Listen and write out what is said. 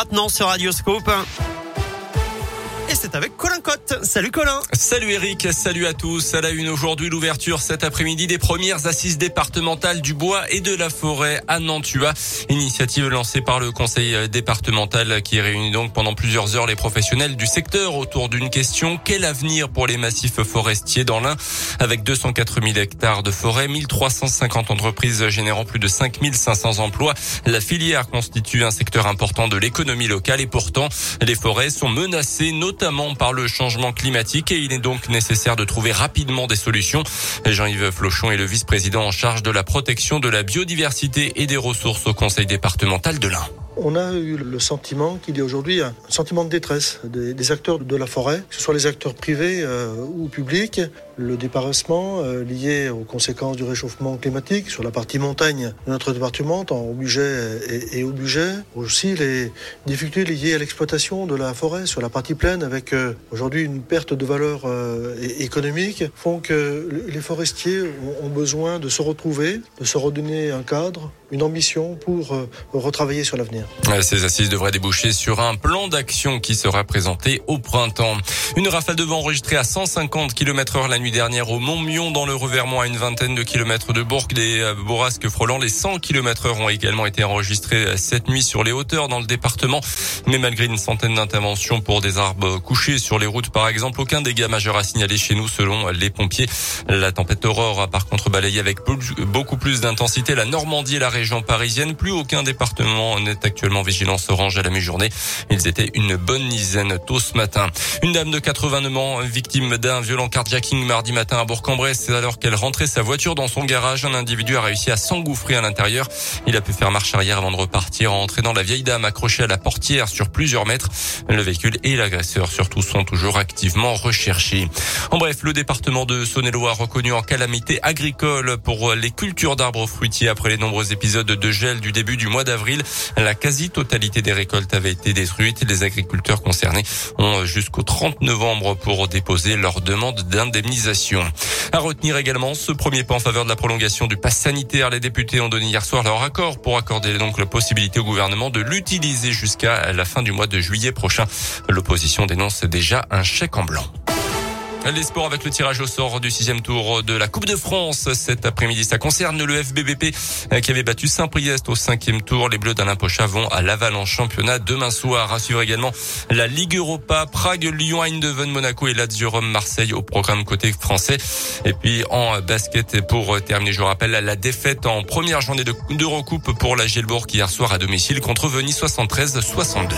Maintenant sur Radioscope. C'est avec Colin Cotte. Salut Colin. Salut Eric, salut à tous. À la une aujourd'hui, l'ouverture cet après-midi des premières assises départementales du bois et de la forêt à Nantua. Initiative lancée par le conseil départemental qui réunit donc pendant plusieurs heures les professionnels du secteur autour d'une question. Quel avenir pour les massifs forestiers dans l'Ain? Avec 204 000 hectares de forêt, 1350 entreprises générant plus de 5500 emplois. La filière constitue un secteur important de l'économie locale et pourtant les forêts sont menacées notamment par le changement climatique et il est donc nécessaire de trouver rapidement des solutions. Jean-Yves Flochon est le vice-président en charge de la protection de la biodiversité et des ressources au conseil départemental de l'Ain. On a eu le sentiment qu'il y a aujourd'hui un sentiment de détresse des, acteurs de la forêt, que ce soit les acteurs privés euh, ou publics, le dépareissement euh, lié aux conséquences du réchauffement climatique sur la partie montagne de notre département, tant au budget et, au budget, aussi les difficultés liées à l'exploitation de la forêt sur la partie pleine, avec euh, aujourd'hui une perte de valeur économique, font que les forestiers ont besoin de se retrouver, de se redonner un cadre, une ambition pour retravailler sur l'avenir. Ces assises devraient déboucher sur un plan d'action qui sera présenté au printemps. Une rafale de vent enregistrée à 150 km heure la nuit dernière au Mont-Mion dans le Revermont à une vingtaine de kilomètres de Bourg. Des euh, bourrasques frôlant les 100 km heure ont également été enregistrées euh, cette nuit sur les hauteurs dans le département. Mais malgré une centaine d'interventions pour des arbres couchés sur les routes par exemple, aucun dégât majeur à signaler chez nous selon les pompiers. La tempête Aurore a par contre balayé avec beaucoup plus d'intensité la Normandie et la région parisienne. Plus aucun département n'est actuellement vigilance orange à la mi-journée. Ils étaient une bonne dizaine tôt ce matin. Une dame de 89 ans, victime d'un violent carjacking mardi matin à Bourg-en-Bresse, alors qu'elle rentrait sa voiture dans son garage. Un individu a réussi à s'engouffrer à l'intérieur. Il a pu faire marche arrière avant de repartir en entraînant la vieille dame accrochée à la portière sur plusieurs mètres. Le véhicule et l'agresseur surtout sont toujours activement recherchés. En bref, le département de Saône-et-Loire reconnu en calamité agricole pour les cultures d'arbres fruitiers après les nombreux épisodes de gel du début du mois d'avril. La quasi-totalité des récoltes avait été détruite. Les agriculteurs concernés ont jusqu'au 30 novembre pour déposer leur demande d'indemnisation. À retenir également ce premier pas en faveur de la prolongation du pass sanitaire. Les députés ont donné hier soir leur accord pour accorder donc la possibilité au gouvernement de l'utiliser jusqu'à la fin du mois de juillet prochain. L'opposition dénonce déjà un chèque en blanc. Les sports avec le tirage au sort du sixième tour de la Coupe de France cet après-midi. Ça concerne le FBBP euh, qui avait battu Saint-Priest au cinquième tour. Les Bleus d'Alain Pocha vont à Laval en championnat demain soir. À suivre également la Ligue Europa, Prague, Lyon, Eindhoven, Monaco et Lazio Rome, Marseille au programme côté français. Et puis en basket pour terminer, je vous rappelle la défaite en première journée de, recoupe pour la Gielbourg hier soir à domicile contre Venise 73-62.